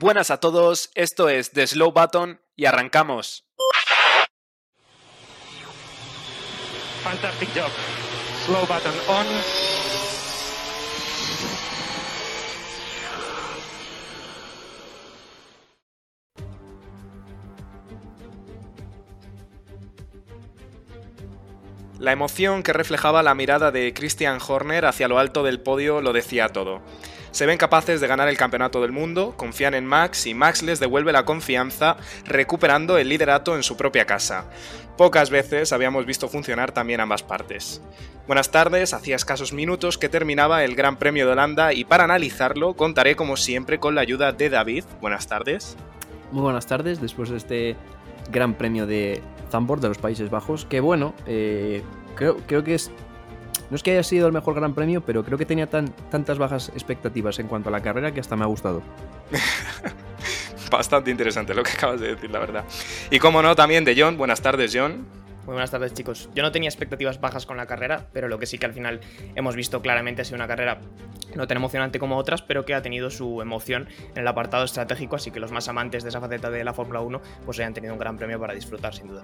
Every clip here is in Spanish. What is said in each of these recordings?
Buenas a todos, esto es The Slow Button y arrancamos. Fantastic job. Slow button on. La emoción que reflejaba la mirada de Christian Horner hacia lo alto del podio lo decía todo. Se ven capaces de ganar el campeonato del mundo, confían en Max y Max les devuelve la confianza recuperando el liderato en su propia casa. Pocas veces habíamos visto funcionar también ambas partes. Buenas tardes, hacía escasos minutos que terminaba el Gran Premio de Holanda y para analizarlo contaré como siempre con la ayuda de David. Buenas tardes. Muy buenas tardes, después de este Gran Premio de Zandvoort de los Países Bajos, que bueno, eh, creo, creo que es no es que haya sido el mejor gran premio, pero creo que tenía tan, tantas bajas expectativas en cuanto a la carrera que hasta me ha gustado. Bastante interesante lo que acabas de decir, la verdad. Y como no, también de John. Buenas tardes, John. Muy buenas tardes, chicos. Yo no tenía expectativas bajas con la carrera, pero lo que sí que al final hemos visto claramente ha sido una carrera no tan emocionante como otras, pero que ha tenido su emoción en el apartado estratégico, así que los más amantes de esa faceta de la Fórmula 1 pues hayan tenido un gran premio para disfrutar, sin duda.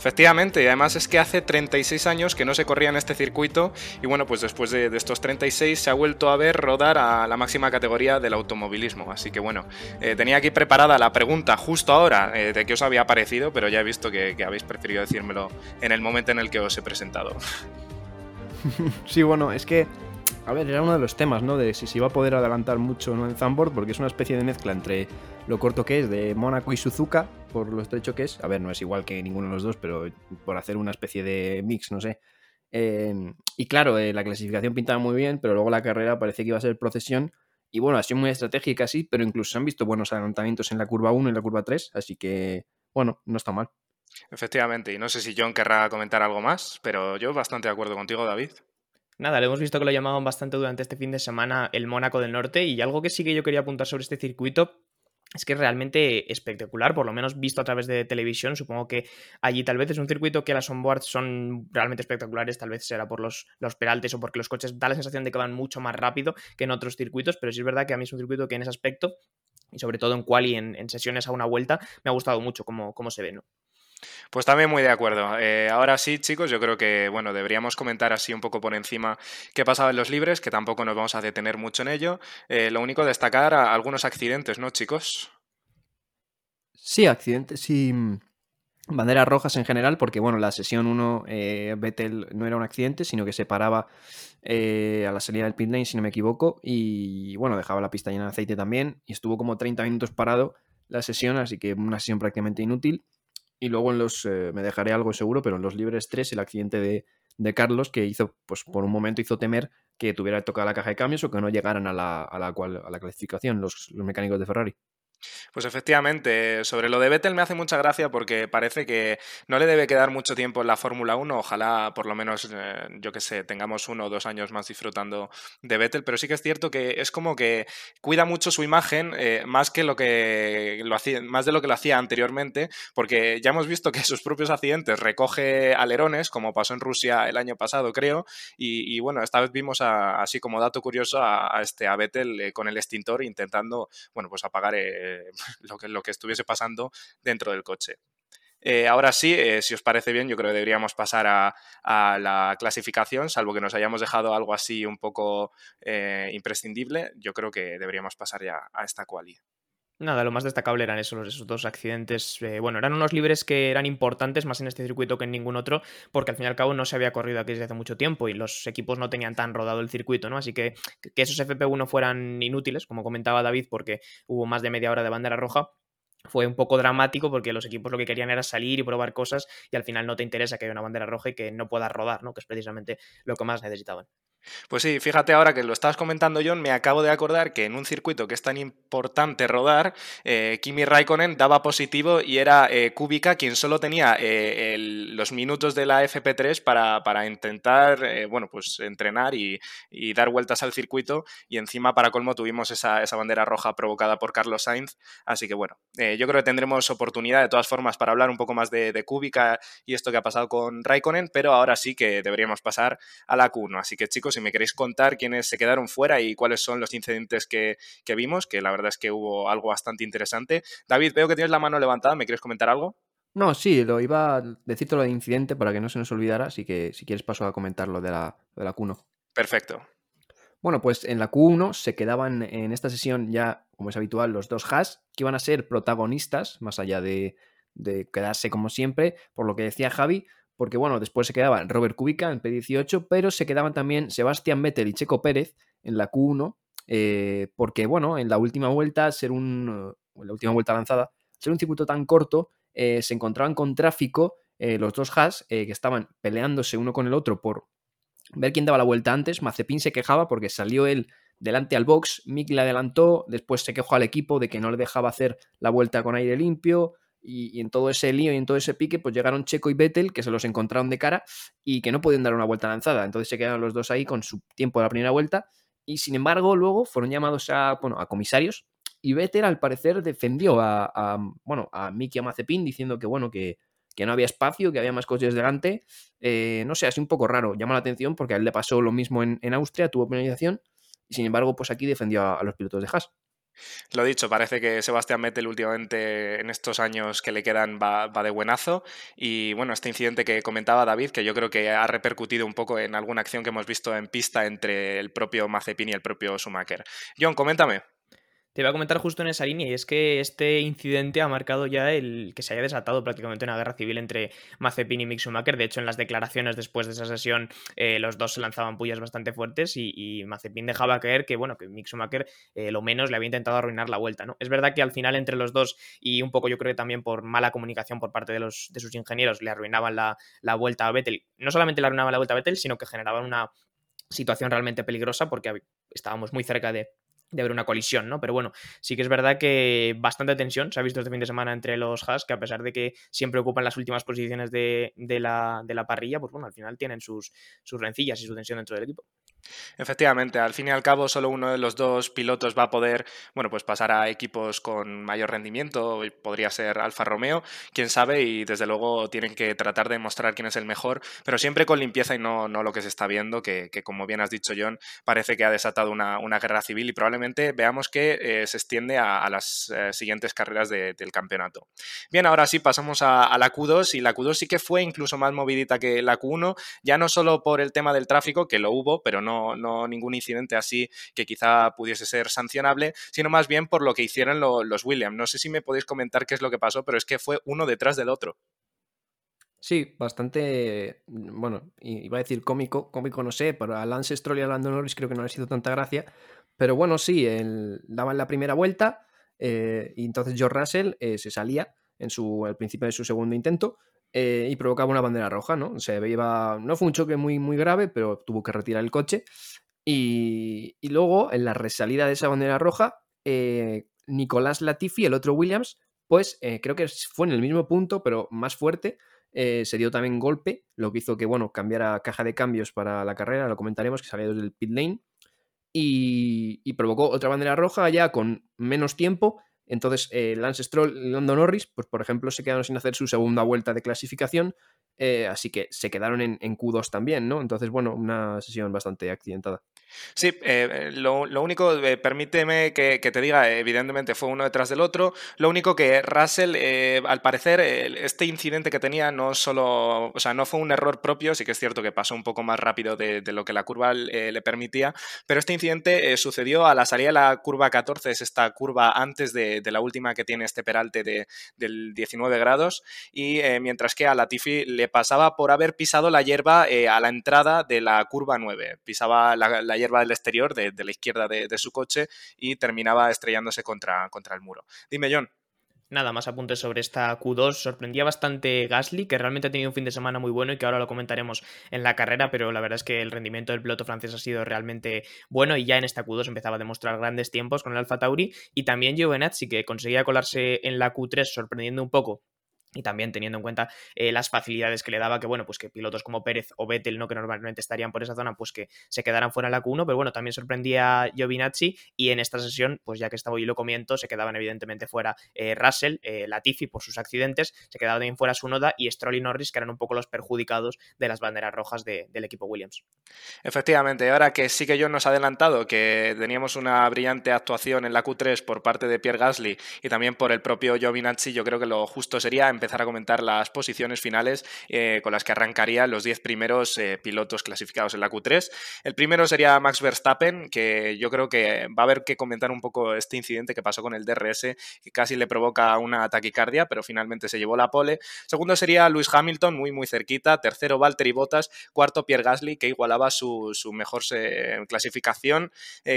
Efectivamente, y además es que hace 36 años que no se corría en este circuito y bueno, pues después de, estos 36 se ha vuelto a ver rodar a la máxima categoría del automovilismo. Así que bueno, eh, tenía aquí preparada la pregunta justo ahora eh, de qué os había parecido, pero ya he visto que habéis preferido decírmelo en el momento en el que os he presentado. Sí, bueno, es que a ver, era uno de los temas, ¿no? De si se iba a poder adelantar mucho ¿no? en Zambord, porque es una especie de mezcla entre lo corto que es de Mónaco y Suzuka, por lo estrecho que es. A ver, no es igual que ninguno de los dos, pero por hacer una especie de mix, no sé. Eh, y claro, eh, la clasificación pintaba muy bien, pero luego la carrera parecía que iba a ser procesión. Y bueno, ha sido muy estratégica, sí, pero incluso se han visto buenos adelantamientos en la curva 1 y la curva 3, así que, bueno, no está mal. Efectivamente, y no sé si John querrá comentar algo más, pero yo bastante de acuerdo contigo, David. Nada, le hemos visto que lo llamaban bastante durante este fin de semana el Mónaco del Norte y algo que sí que yo quería apuntar sobre este circuito es que es realmente espectacular, por lo menos visto a través de televisión. Supongo que allí tal vez es un circuito que las onboards son realmente espectaculares, tal vez será por los, los peraltes o porque los coches da la sensación de que van mucho más rápido que en otros circuitos, pero sí es verdad que a mí es un circuito que en ese aspecto, y sobre todo en quali, en, en sesiones a una vuelta, me ha gustado mucho cómo, cómo se ve, ¿no? Pues también muy de acuerdo. Eh, ahora sí, chicos, yo creo que bueno, deberíamos comentar así un poco por encima qué pasaba en los libres, que tampoco nos vamos a detener mucho en ello. Eh, lo único destacar algunos accidentes, ¿no, chicos? Sí, accidentes y mm, banderas rojas en general, porque bueno, la sesión 1 eh, Vettel no era un accidente, sino que se paraba a la salida del pit lane, si no me equivoco, y bueno, dejaba la pista llena de aceite también, y estuvo como 30 minutos parado la sesión, así que una sesión prácticamente inútil. Y luego en los, eh, me dejaré algo seguro, pero en los libres 3 el accidente de, de, Carlos que hizo, pues por un momento hizo temer que tuviera tocado la caja de cambios o que no llegaran a la, a la, cual, a la clasificación los, los mecánicos de Ferrari. Pues efectivamente, sobre lo de Vettel me hace mucha gracia porque parece que no le debe quedar mucho tiempo en la Fórmula 1, ojalá por lo menos, eh, yo que sé, tengamos uno o dos años más disfrutando de Vettel, pero sí que es cierto que es como que cuida mucho su imagen eh, más, que lo que lo hacía, más de lo que lo hacía anteriormente, porque ya hemos visto que sus propios accidentes recoge alerones, como pasó en Rusia el año pasado, creo, y, bueno, esta vez vimos así como dato curioso a, este, a Vettel eh, con el extintor intentando, bueno, pues apagar lo, que, lo que estuviese pasando dentro del coche. Eh, ahora sí, eh, si os parece bien, yo creo que deberíamos pasar a, la clasificación, salvo que nos hayamos dejado algo así un poco eh, imprescindible. Yo creo que deberíamos pasar ya a esta quali. Nada, lo más destacable eran esos, esos dos accidentes. bueno, eran unos libres que eran importantes más en este circuito que en ningún otro, porque al fin y al cabo no se había corrido aquí desde hace mucho tiempo y los equipos no tenían tan rodado el circuito, ¿no? Así que que esos FP1 fueran inútiles, como comentaba David, porque hubo más de media hora de bandera roja, fue un poco dramático porque los equipos lo que querían era salir y probar cosas y al final no te interesa que haya una bandera roja y que no puedas rodar, ¿no? Que es precisamente lo que más necesitaban. Pues sí, fíjate ahora que lo estabas comentando, John, me acabo de acordar que en un circuito que es tan importante rodar, eh, Kimi Raikkonen daba positivo y era eh, Kubica quien solo tenía eh, los minutos de la FP3 para, para intentar, bueno, pues entrenar y, dar vueltas al circuito. Y encima para colmo tuvimos esa, bandera roja provocada por Carlos Sainz, así que bueno, yo creo que tendremos oportunidad de todas formas para hablar un poco más de, de Kubica y esto que ha pasado con Raikkonen, pero ahora sí que deberíamos pasar a la Q1, así que chicos, si me queréis contar quiénes se quedaron fuera y cuáles son los incidentes que, que vimos, que la verdad es que hubo algo bastante interesante. David, veo que tienes la mano levantada, ¿me quieres comentar algo? No, sí, lo iba a decirte lo de incidente para que no se nos olvidara, así que si quieres paso a comentar lo de la, de la Q1. Perfecto. Bueno, pues en la Q1 se quedaban en esta sesión ya, como es habitual, los dos Haas, que iban a ser protagonistas, más allá de, de quedarse como siempre, por lo que decía Javi, porque bueno, después se quedaban Robert Kubica en P18, pero se quedaban también Sebastián Vettel y Checo Pérez en la Q1, eh, porque bueno, en la última vuelta, ser un, en la última vuelta lanzada, ser un circuito tan corto, eh, se encontraban con tráfico eh, los dos Haas que estaban peleándose uno con el otro por ver quién daba la vuelta antes. Mazepin se quejaba porque salió él delante al box, Mick le adelantó, después se quejó al equipo de que no le dejaba hacer la vuelta con aire limpio. Y, en todo ese lío y en todo ese pique, pues llegaron Checo y Vettel, que se los encontraron de cara y que no podían dar una vuelta lanzada. Entonces se quedaron los dos ahí con su tiempo de la primera vuelta. Y sin embargo, luego fueron llamados a, bueno, a comisarios. Y Vettel, al parecer, defendió a, bueno, a Mickey y a Mazepin diciendo que, bueno, que, que no había espacio, que había más coches delante. Eh, no sé, así un poco raro. Llama la atención porque a él le pasó lo mismo en, en Austria, tuvo penalización. Y sin embargo, pues aquí defendió a, a los pilotos de Haas. Lo dicho, parece que Sebastián Vettel últimamente en estos años que le quedan va, de buenazo. Y bueno, este incidente que comentaba David, que yo creo que ha repercutido un poco en alguna acción que hemos visto en pista entre el propio Mazepin y el propio Schumacher. John, coméntame. Te iba a comentar justo en esa línea, y es que este incidente ha marcado ya el que se haya desatado prácticamente una guerra civil entre Mazepin y Mick. De hecho, en las declaraciones después de esa sesión, eh, los dos se lanzaban pullas bastante fuertes y, Mazepin dejaba caer que, bueno, que Mick eh, lo menos le había intentado arruinar la vuelta, ¿no? Es verdad que al final entre los dos, y un poco yo creo que también por mala comunicación por parte de, los, de sus ingenieros, le arruinaban la, la vuelta a Vettel. No solamente le arruinaban la vuelta a Vettel, sino que generaban una situación realmente peligrosa porque estábamos muy cerca de de haber una colisión, ¿no? Pero bueno, sí que es verdad que bastante tensión se ha visto este fin de semana entre los Haas, que a pesar de que siempre ocupan las últimas posiciones de, la, de la, parrilla, pues bueno, al final tienen sus, sus rencillas y su tensión dentro del equipo. Efectivamente, al fin y al cabo solo uno de los dos pilotos va a poder, bueno, pues pasar a equipos con mayor rendimiento, podría ser Alfa Romeo, quién sabe, y desde luego tienen que tratar de mostrar quién es el mejor, pero siempre con limpieza y no, no lo que se está viendo, que, como bien has dicho John, parece que ha desatado una, guerra civil y probablemente veamos que eh, se extiende a, las eh, siguientes carreras del campeonato. Bien, ahora sí pasamos a, a la Q2 y la Q2 sí que fue incluso más movidita que la Q1, ya no solo por el tema del tráfico, que lo hubo, pero no no, ningún incidente así que quizá pudiese ser sancionable, sino más bien por lo que hicieron los Williams. No sé si me podéis comentar qué es lo que pasó, pero es que fue uno detrás del otro. Sí, bastante, bueno, iba a decir cómico, cómico no sé, pero a Lance Stroll y a Lando Norris creo que no les hizo tanta gracia, pero bueno, sí, él, daban la primera vuelta eh, y entonces George Russell eh, se salía en su, al principio de su segundo intento eh, y provocaba una bandera roja, ¿no? Se iba, no fue un choque muy, muy grave, pero tuvo que retirar el coche. Y, luego, en la resalida de esa bandera roja, eh, Nicolás Latifi, el otro Williams, pues eh, creo que fue en el mismo punto, pero más fuerte. se dio también golpe, lo que hizo que, bueno, cambiara caja de cambios para la carrera, lo comentaremos, que salió desde el pit lane. Y, y provocó otra bandera roja ya con menos tiempo entonces, eh, Lance Stroll y Lando Norris, pues por ejemplo, se quedaron sin hacer su segunda vuelta de clasificación, eh, así que se quedaron en, en, Q2 también, ¿no? Entonces, bueno, una sesión bastante accidentada. Sí, eh, lo, único, permíteme que, te diga, evidentemente fue uno detrás del otro, lo único que Russell, al parecer, este incidente que tenía no solo, o sea, no fue un error propio, sí que es cierto que pasó un poco más rápido de, lo que la curva le permitía, pero este incidente sucedió a la salida de la curva 14, es esta curva antes de, la última que tiene este peralte de, del 19 grados, y mientras que a Latifi le pasaba por haber pisado la hierba a la entrada de la curva 9, pisaba la, la hierba del exterior, de, la izquierda de, su coche, y terminaba estrellándose contra, contra el muro. Dime, John. Nada más apuntes sobre esta Q2. Sorprendía bastante Gasly, que realmente ha tenido un fin de semana muy bueno y que ahora lo comentaremos en la carrera, pero la verdad es que el rendimiento del piloto francés ha sido realmente bueno y ya en esta Q2 empezaba a demostrar grandes tiempos con el Alfa Tauri y también Giovinazzi, que conseguía colarse en la Q3 sorprendiendo un poco y también teniendo en cuenta eh, las facilidades que le daba, que bueno, pues que pilotos como Pérez o Vettel, ¿no? que normalmente estarían por esa zona, pues que se quedaran fuera en la Q1, pero bueno, también sorprendía Giovinazzi y en esta sesión, pues ya que estaba y lo comiento, se quedaban evidentemente fuera eh, Russell, eh, Latifi por sus accidentes, se quedaba también fuera Sunoda y Stroll y Norris, que eran un poco los perjudicados de las banderas rojas del equipo Williams. Efectivamente, ahora que sí que yo nos ha adelantado que teníamos una brillante actuación en la Q3 por parte de Pierre Gasly y también por el propio Giovinazzi, yo creo que lo justo sería empezar a comentar las posiciones finales eh, con las que arrancarían los 10 primeros eh, pilotos clasificados en la Q3. El primero sería Max Verstappen, que yo creo que va a haber que comentar un poco este incidente que pasó con el DRS, que casi le provoca una taquicardia, pero finalmente se llevó la pole. Segundo sería Lewis Hamilton, muy muy cerquita. Tercero Valtteri Bottas. Cuarto Pierre Gasly, que igualaba su, mejor eh, clasificación.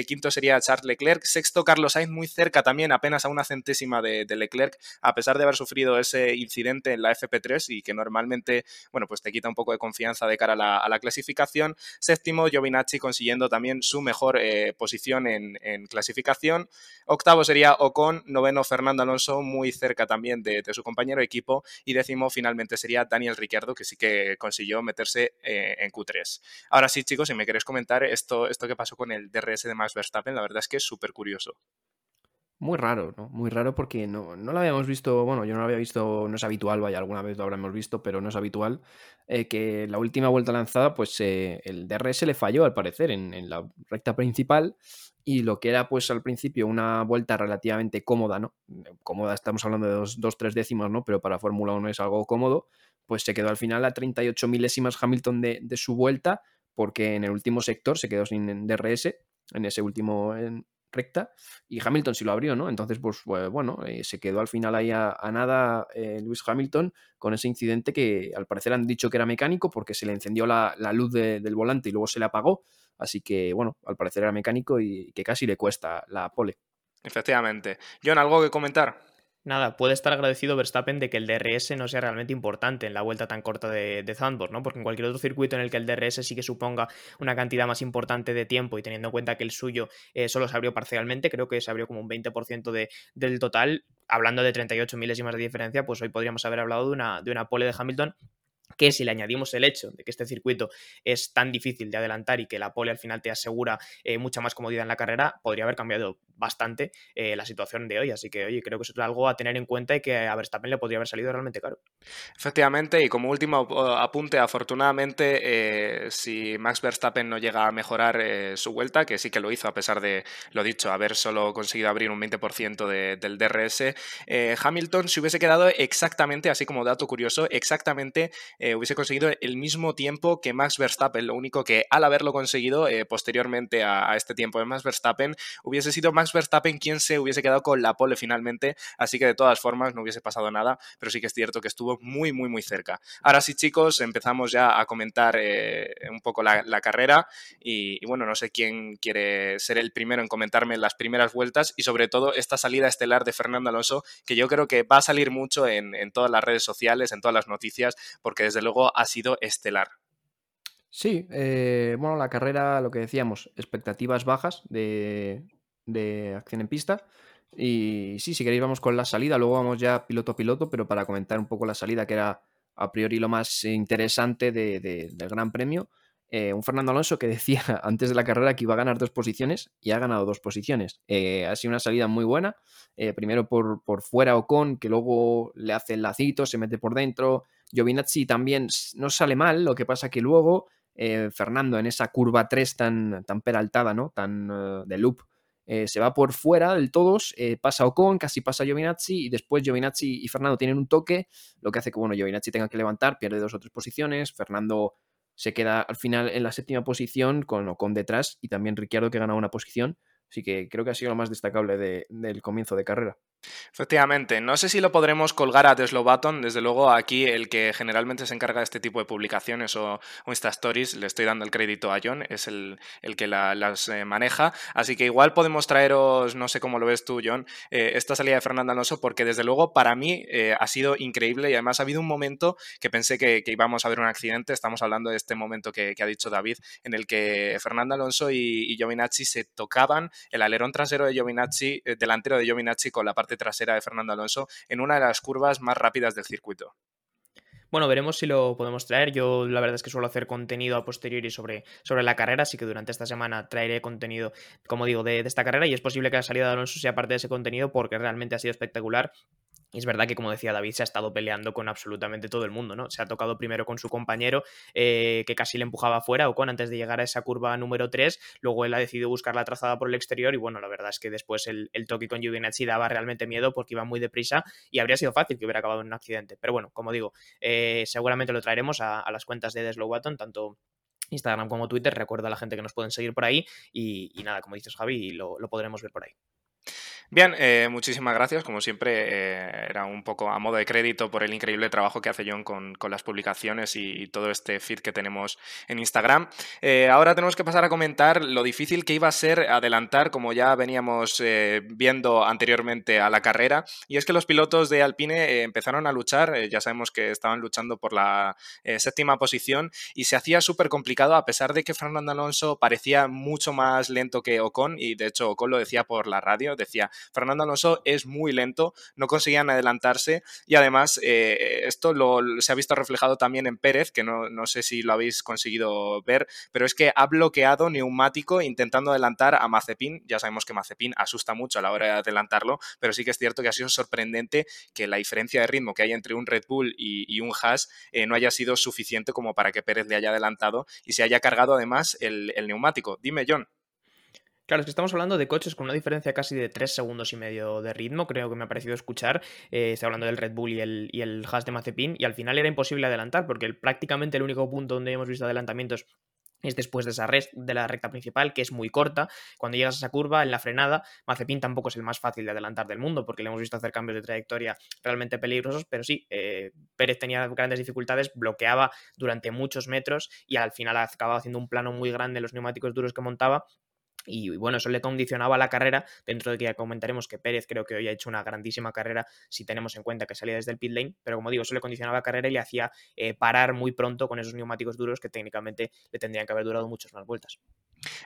quinto sería Charles Leclerc. Sexto Carlos Sainz, muy cerca también, apenas a una centésima de, de Leclerc, a pesar de haber sufrido ese incidente en la FP3 y que normalmente, bueno, pues te quita un poco de confianza de cara a la, clasificación. Séptimo, Giovinacci consiguiendo también su mejor eh, posición en, clasificación. Octavo sería Ocon, noveno Fernando Alonso, muy cerca también de, su compañero equipo. Y décimo finalmente sería Daniel Ricciardo, que sí que consiguió meterse eh, en Q3. Ahora sí, chicos, si me queréis comentar esto, esto que pasó con el DRS de Max Verstappen, la verdad es que es súper curioso. Muy raro, ¿no? Muy raro porque no, no lo habíamos visto, bueno, yo no lo había visto, no es habitual, vaya, alguna vez lo habremos visto, pero no es habitual, eh, que la última vuelta lanzada, pues eh, el DRS le falló al parecer en, la recta principal y lo que era pues al principio una vuelta relativamente cómoda, ¿no? Cómoda, estamos hablando de dos, dos tres décimas, ¿no? Pero para Fórmula 1 es algo cómodo, pues se quedó al final a 38 milésimas Hamilton de su vuelta porque en el último sector se quedó sin DRS, en ese último recta y Hamilton sí lo abrió, ¿no? Entonces, pues, pues bueno, eh, se quedó al final ahí a, nada eh, Luis Hamilton con ese incidente que al parecer han dicho que era mecánico porque se le encendió la, luz del volante y luego se le apagó. Así que, bueno, al parecer era mecánico y que casi le cuesta la pole. Efectivamente. John, ¿algo que comentar? Nada, puede estar agradecido Verstappen de que el DRS no sea realmente importante en la vuelta tan corta de, de Zandvoort, ¿no? Porque en cualquier otro circuito en el que el DRS sí que suponga una cantidad más importante de tiempo y teniendo en cuenta que el suyo eh, solo se abrió parcialmente, creo que se abrió como un 20% de, del total, hablando de 38 milésimas de diferencia, pues hoy podríamos haber hablado de una, de una pole de Hamilton que si le añadimos el hecho de que este circuito es tan difícil de adelantar y que la pole al final te asegura eh, mucha más comodidad en la carrera, podría haber cambiado bastante eh, la situación de hoy. Así que, oye, creo que es algo a tener en cuenta y que a Verstappen le podría haber salido realmente caro. Efectivamente, y como último apunte, afortunadamente, eh, si Max Verstappen no llega a mejorar su vuelta, que sí que lo hizo a pesar de, lo dicho, haber solo conseguido abrir un 20% del DRS, Hamilton se hubiese quedado exactamente, así como dato curioso, exactamente eh, hubiese conseguido el mismo tiempo que Max Verstappen. Lo único que al haberlo conseguido eh, posteriormente a, este tiempo de Max Verstappen, hubiese sido Max Verstappen quien se hubiese quedado con la pole finalmente. Así que de todas formas no hubiese pasado nada, pero sí que es cierto que estuvo muy, muy, muy cerca. Ahora sí, chicos, empezamos ya a comentar eh, un poco la, carrera. Y, bueno, no sé quién quiere ser el primero en comentarme las primeras vueltas y sobre todo esta salida estelar de Fernando Alonso, que yo creo que va a salir mucho en, en todas las redes sociales, en todas las noticias, porque desde luego ha sido estelar. Sí, eh, bueno, la carrera, lo que decíamos, expectativas bajas de, acción en pista. Y sí, si queréis vamos con la salida, luego vamos ya piloto a piloto, pero para comentar un poco la salida, que era a priori lo más interesante del Gran Premio. Eh, un Fernando Alonso que decía antes de la carrera que iba a ganar dos posiciones y ha ganado dos posiciones. Eh, ha sido una salida muy buena. primero por, por fuera Ocon, que luego le hace el lacito, se mete por dentro, Giovinazzi también no sale mal, lo que pasa que luego eh, Fernando en esa curva 3 tan, tan peraltada, ¿no? Tan eh, de loop, eh, se va por fuera del todos, pasa Ocon, casi pasa Giovinazzi y después Giovinazzi y Fernando tienen un toque, lo que hace que, bueno, Giovinazzi tenga que levantar, pierde dos o tres posiciones, Fernando se queda al final en la séptima posición con Ocon detrás y también Ricciardo que gana una posición, así que creo que ha sido lo más destacable del comienzo de carrera. Efectivamente, no sé si lo podremos colgar a Teslo Button, desde luego aquí el que generalmente se encarga de este tipo de publicaciones o, o Insta Stories, le estoy dando el crédito a John, es el, que las eh, maneja, así que igual podemos traeros, no sé cómo lo ves tú John, eh, esta salida de Fernando Alonso, porque desde luego para mí eh, ha sido increíble y además ha habido un momento que pensé que, íbamos a ver un accidente, estamos hablando de este momento que, ha dicho David, en el que Fernando Alonso y, y Giovinazzi se tocaban el alerón trasero de Giovinazzi, delantero de Giovinazzi con la parte trasera de Fernando Alonso en una de las curvas más rápidas del circuito. Bueno, veremos si lo podemos traer. Yo la verdad es que suelo hacer contenido a posteriori sobre, sobre la carrera, así que durante esta semana traeré contenido, como digo, de, esta carrera y es posible que la salida de Alonso sea parte de ese contenido porque realmente ha sido espectacular y es verdad que, como decía David, se ha estado peleando con absolutamente todo el mundo, ¿no? Se ha tocado primero con su compañero, eh, que casi le empujaba fuera, o con antes de llegar a esa curva número 3. Luego él ha decidido buscar la trazada por el exterior. Y bueno, la verdad es que después el, toque con Giovinazzi daba realmente miedo porque iba muy deprisa y habría sido fácil que hubiera acabado en un accidente. Pero bueno, como digo, eh, seguramente lo traeremos a, las cuentas de Slow Button, tanto Instagram como Twitter. Recuerda a la gente que nos pueden seguir por ahí. Y, nada, como dices, Javi, lo podremos ver por ahí. Bien, eh, muchísimas gracias. Como siempre, eh, era un poco a modo de crédito por el increíble trabajo que hace John con, las publicaciones y, todo este feed que tenemos en Instagram. Eh, ahora tenemos que pasar a comentar lo difícil que iba a ser adelantar, como ya veníamos viendo anteriormente a la carrera. Y es que los pilotos de Alpine empezaron a luchar, ya sabemos que estaban luchando por la séptima posición y se hacía súper complicado a pesar de que Fernando Alonso parecía mucho más lento que Ocon y de hecho Ocon lo decía por la radio, decía Fernando Alonso es muy lento, no conseguían adelantarse y además eh, esto se ha visto reflejado también en Pérez, que no, sé si lo habéis conseguido ver, pero es que ha bloqueado neumático intentando adelantar a Mazepin. Ya sabemos que Mazepin asusta mucho a la hora de adelantarlo, pero sí que es cierto que ha sido sorprendente que la diferencia de ritmo que hay entre un Red Bull y, un Haas eh, no haya sido suficiente como para que Pérez le haya adelantado y se haya cargado además el neumático. Dime, John. Claro, es que estamos hablando de coches con una diferencia casi de 3 segundos y medio de ritmo, creo que me ha parecido escuchar. Eh, estoy hablando del Red Bull y el, y el de Mazepin, y al final era imposible adelantar, porque prácticamente el único punto donde hemos visto adelantamientos es después de esa de la recta principal, que es muy corta. Cuando llegas a esa curva, en la frenada, Mazepin tampoco es el más fácil de adelantar del mundo, porque le hemos visto hacer cambios de trayectoria realmente peligrosos, pero sí, eh, Pérez tenía grandes dificultades, bloqueaba durante muchos metros y al final acababa haciendo un plano muy grande en los neumáticos duros que montaba y bueno, eso le condicionaba la carrera, dentro de que ya comentaremos que Pérez creo que hoy ha hecho una grandísima carrera si tenemos en cuenta que salía desde el pit lane, pero como digo, eso le condicionaba la carrera y le hacía eh, parar muy pronto con esos neumáticos duros que técnicamente le tendrían que haber durado muchas más vueltas.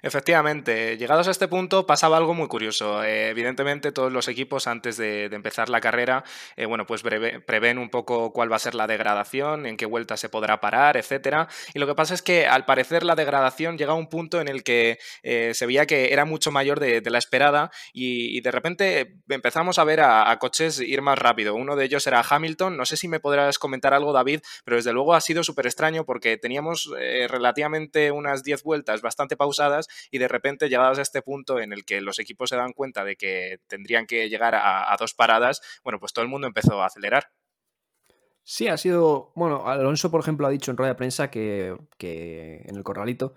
Efectivamente, llegados a este punto pasaba algo muy curioso. Eh, evidentemente todos los equipos antes de, empezar la carrera, eh, bueno, pues prevén un poco cuál va a ser la degradación, en qué vuelta se podrá parar, etcétera. Y lo que pasa es que al parecer la degradación llega a un punto en el que eh, se veía que era mucho mayor de, la esperada y, de repente empezamos a ver a, coches ir más rápido. Uno de ellos era Hamilton. No sé si me podrás comentar algo, David, pero desde luego ha sido súper extraño porque teníamos relativamente unas 10 vueltas bastante pausadas y de repente llegados a este punto en el que los equipos se dan cuenta de que tendrían que llegar a, dos paradas, bueno, pues todo el mundo empezó a acelerar. Sí, ha sido. Bueno, Alonso, por ejemplo, ha dicho en rueda de prensa que, en el corralito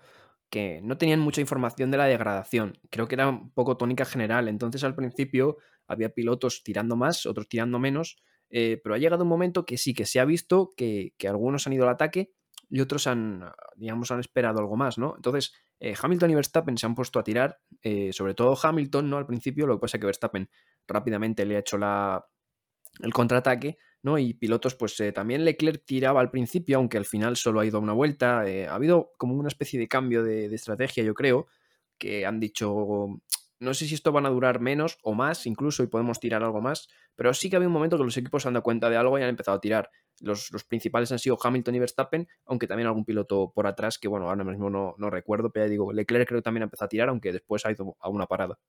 que no tenían mucha información de la degradación. Creo que era un poco tónica general. Entonces, al principio había pilotos tirando más, otros tirando menos. Eh, pero ha llegado un momento que sí que se ha visto que, que, algunos han ido al ataque y otros han, digamos, han esperado algo más, ¿no? Entonces, eh, Hamilton y Verstappen se han puesto a tirar, eh, sobre todo Hamilton, ¿no? Al principio, lo que pasa es que Verstappen rápidamente le ha hecho la, el contraataque, ¿no? Y pilotos, pues eh, también Leclerc tiraba al principio, aunque al final solo ha ido una vuelta. ha habido como una especie de cambio de, de, estrategia, yo creo, que han dicho, no sé si esto van a durar menos o más, incluso, y podemos tirar algo más, pero sí que había un momento que los equipos se han dado cuenta de algo y han empezado a tirar. Los, principales han sido Hamilton y Verstappen, aunque también algún piloto por atrás que, bueno, ahora mismo no, no recuerdo, pero ya digo, Leclerc creo que también ha empezado a tirar, aunque después ha ido a una parada.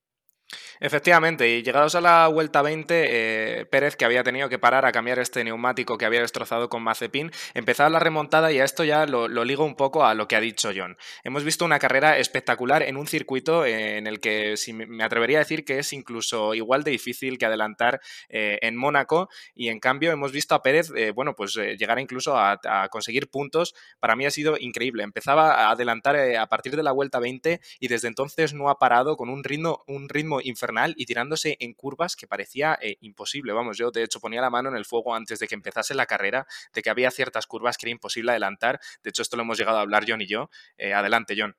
Efectivamente, y llegados a la vuelta 20, eh, Pérez, que había tenido que parar a cambiar este neumático que había destrozado con Mazepin, empezaba la remontada y a esto ya lo, ligo un poco a lo que ha dicho John. Hemos visto una carrera espectacular en un circuito en el que si me atrevería a decir que es incluso igual de difícil que adelantar eh, en Mónaco y en cambio hemos visto a Pérez, eh, bueno, pues llegar incluso a, a, conseguir puntos. Para mí ha sido increíble. Empezaba a adelantar a partir de la vuelta 20 y desde entonces no ha parado con un ritmo, un ritmo infernal y tirándose en curvas que parecía eh, imposible. Vamos, yo de hecho ponía la mano en el fuego antes de que empezase la carrera, de que había ciertas curvas que era imposible adelantar. De hecho, esto lo hemos llegado a hablar John y yo. Eh, adelante, John.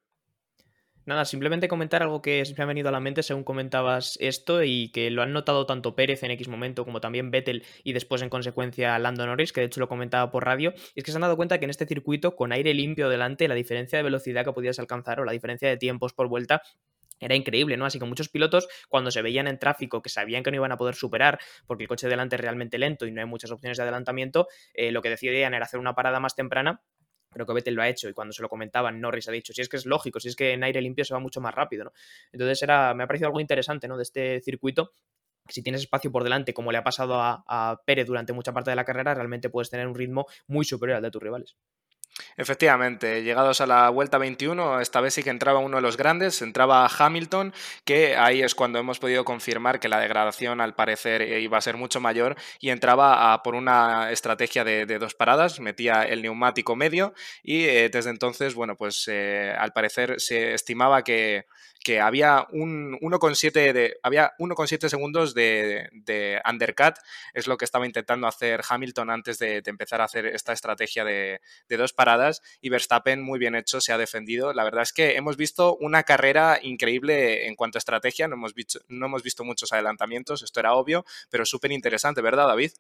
Nada, simplemente comentar algo que me ha venido a la mente según comentabas esto y que lo han notado tanto Pérez en X momento como también Vettel y después en consecuencia Lando Norris, que de hecho lo comentaba por radio, es que se han dado cuenta que en este circuito con aire limpio delante la diferencia de velocidad que podías alcanzar o la diferencia de tiempos por vuelta era increíble, ¿no? Así que muchos pilotos, cuando se veían en tráfico, que sabían que no iban a poder superar porque el coche delante es realmente lento y no hay muchas opciones de adelantamiento, eh, lo que decidían era hacer una parada más temprana creo que Vettel lo ha hecho y cuando se lo comentaban, Norris ha dicho, si es que es lógico, si es que en aire limpio se va mucho más rápido, ¿no? Entonces era, me ha parecido algo interesante, ¿no? De este circuito. Si tienes espacio por delante, como le ha pasado a Pérez durante mucha parte de la carrera, realmente puedes tener un ritmo muy superior al de tus rivales. Efectivamente, llegados a la vuelta 21, esta vez sí que entraba uno de los grandes, entraba Hamilton, que ahí es cuando hemos podido confirmar que la degradación al parecer iba a ser mucho mayor y entraba a, por una estrategia de, dos paradas, metía el neumático medio y eh, desde entonces, bueno, pues eh, al parecer se estimaba que que había un 1,7 de había 1,7 segundos de, de, undercut, es lo que estaba intentando hacer Hamilton antes de, de empezar a hacer esta estrategia de, de, dos paradas y Verstappen muy bien hecho se ha defendido. La verdad es que hemos visto una carrera increíble en cuanto a estrategia, no hemos visto, no hemos visto muchos adelantamientos, esto era obvio, pero súper interesante, ¿verdad, David?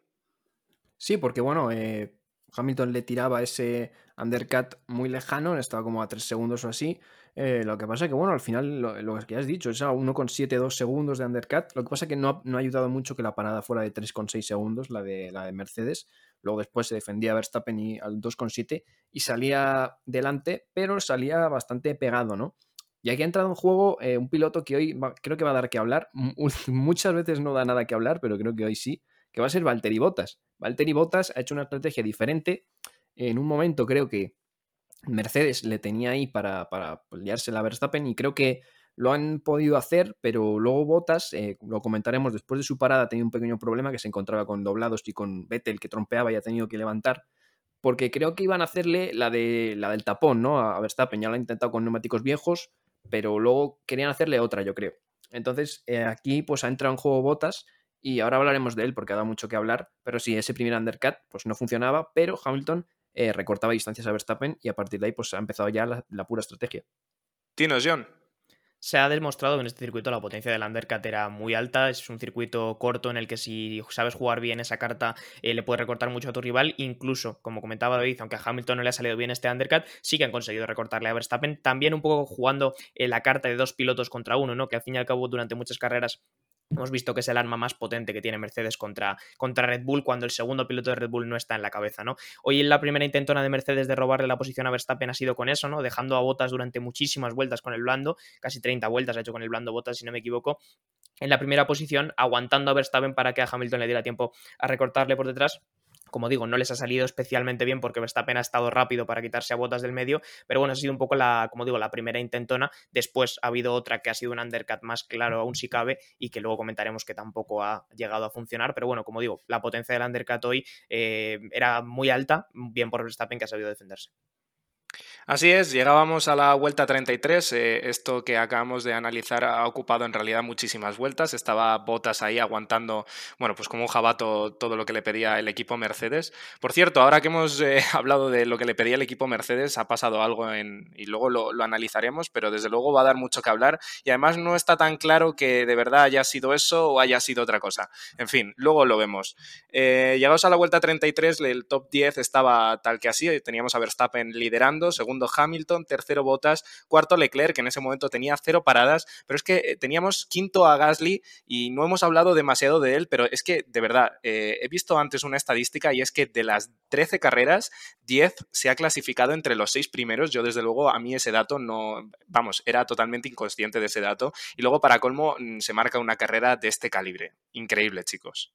Sí, porque bueno, eh, Hamilton le tiraba ese undercut muy lejano, estaba como a 3 segundos o así. Eh, lo que pasa es que, bueno, al final lo, lo que has dicho es a 1,72 segundos de undercut. Lo que pasa es que no ha, no ha ayudado mucho que la parada fuera de 3,6 segundos, la de, la de Mercedes. Luego después se defendía Verstappen y al 2,7 y salía delante, pero salía bastante pegado, ¿no? Y aquí ha entrado en juego eh, un piloto que hoy creo que va a dar que hablar. Muchas veces no da nada que hablar, pero creo que hoy sí, que va a ser Valtteri Bottas. Valtteri Bottas ha hecho una estrategia diferente. En un momento creo que Mercedes le tenía ahí para, para liarse la Verstappen y creo que lo han podido hacer, pero luego Bottas, eh, lo comentaremos, después de su parada tenido un pequeño problema que se encontraba con doblados y con Vettel que trompeaba y ha tenido que levantar, porque creo que iban a hacerle la, de, la del tapón, ¿no? A Verstappen, ya lo han intentado con neumáticos viejos, pero luego querían hacerle otra, yo creo. Entonces, eh, aquí pues ha entrado en juego Bottas y ahora hablaremos de él porque ha dado mucho que hablar, pero sí, ese primer undercut pues no funcionaba, pero Hamilton eh, recortaba distancias a Verstappen y a partir de ahí pues ha empezado ya la, la pura estrategia. Tinos, John. Se ha demostrado que en este circuito la potencia del undercut era muy alta, es un circuito corto en el que si sabes jugar bien esa carta eh, le puedes recortar mucho a tu rival, incluso, como comentaba David, aunque a Hamilton no le ha salido bien este undercut, sí que han conseguido recortarle a Verstappen, también un poco jugando eh, la carta de dos pilotos contra uno, ¿no? que al fin y al cabo durante muchas carreras Hemos visto que es el arma más potente que tiene Mercedes contra, contra Red Bull cuando el segundo piloto de Red Bull no está en la cabeza, ¿no? Hoy en la primera intentona de Mercedes de robarle la posición a Verstappen ha sido con eso, ¿no? Dejando a Botas durante muchísimas vueltas con el blando, casi 30 vueltas ha hecho con el blando Botas, si no me equivoco, en la primera posición, aguantando a Verstappen para que a Hamilton le diera tiempo a recortarle por detrás como digo, no les ha salido especialmente bien porque Verstappen ha estado rápido para quitarse a botas del medio, pero bueno, ha sido un poco la, como digo, la primera intentona. Después ha habido otra que ha sido un undercut más claro, aún si cabe, y que luego comentaremos que tampoco ha llegado a funcionar. Pero bueno, como digo, la potencia del undercut hoy eh, era muy alta, bien por Verstappen que ha sabido defenderse. Así es, llegábamos a la vuelta 33. Eh, esto que acabamos de analizar ha ocupado en realidad muchísimas vueltas. Estaba Botas ahí aguantando, bueno, pues como un jabato todo lo que le pedía el equipo Mercedes. Por cierto, ahora que hemos eh, hablado de lo que le pedía el equipo Mercedes, ha pasado algo en, y luego lo, analizaremos, pero desde luego va a dar mucho que hablar y además no está tan claro que de verdad haya sido eso o haya sido otra cosa. En fin, luego lo vemos. Eh, llegados a la vuelta 33, el top 10 estaba tal que así. Teníamos a Verstappen liderando, segundo Hamilton, tercero Bottas, cuarto Leclerc, que en ese momento tenía cero paradas, pero es que eh, teníamos quinto a Gasly y no hemos hablado demasiado de él, pero es que de verdad, eh, he visto antes una estadística y es que de las 13 carreras, 10 se ha clasificado entre los seis primeros. Yo desde luego a mí ese dato no, vamos, era totalmente inconsciente de ese dato. Y luego para colmo mm, se marca una carrera de este calibre. Increíble, chicos.